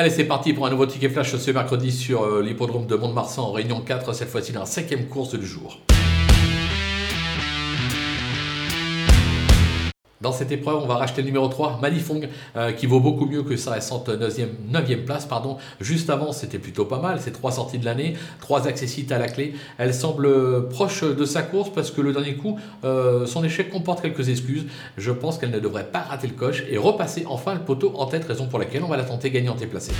Allez, c'est parti pour un nouveau ticket flash ce mercredi sur euh, l'hippodrome de Mont-de-Marsan en Réunion 4, cette fois-ci dans la cinquième course du jour. Dans cette épreuve, on va racheter le numéro 3, Malifong, euh, qui vaut beaucoup mieux que sa récente 9e, place. Pardon. Juste avant, c'était plutôt pas mal. C'est trois sorties de l'année, trois accessites à la clé. Elle semble proche de sa course parce que le dernier coup, euh, son échec comporte quelques excuses. Je pense qu'elle ne devrait pas rater le coche et repasser enfin le poteau en tête, raison pour laquelle on va la tenter gagnante et placée.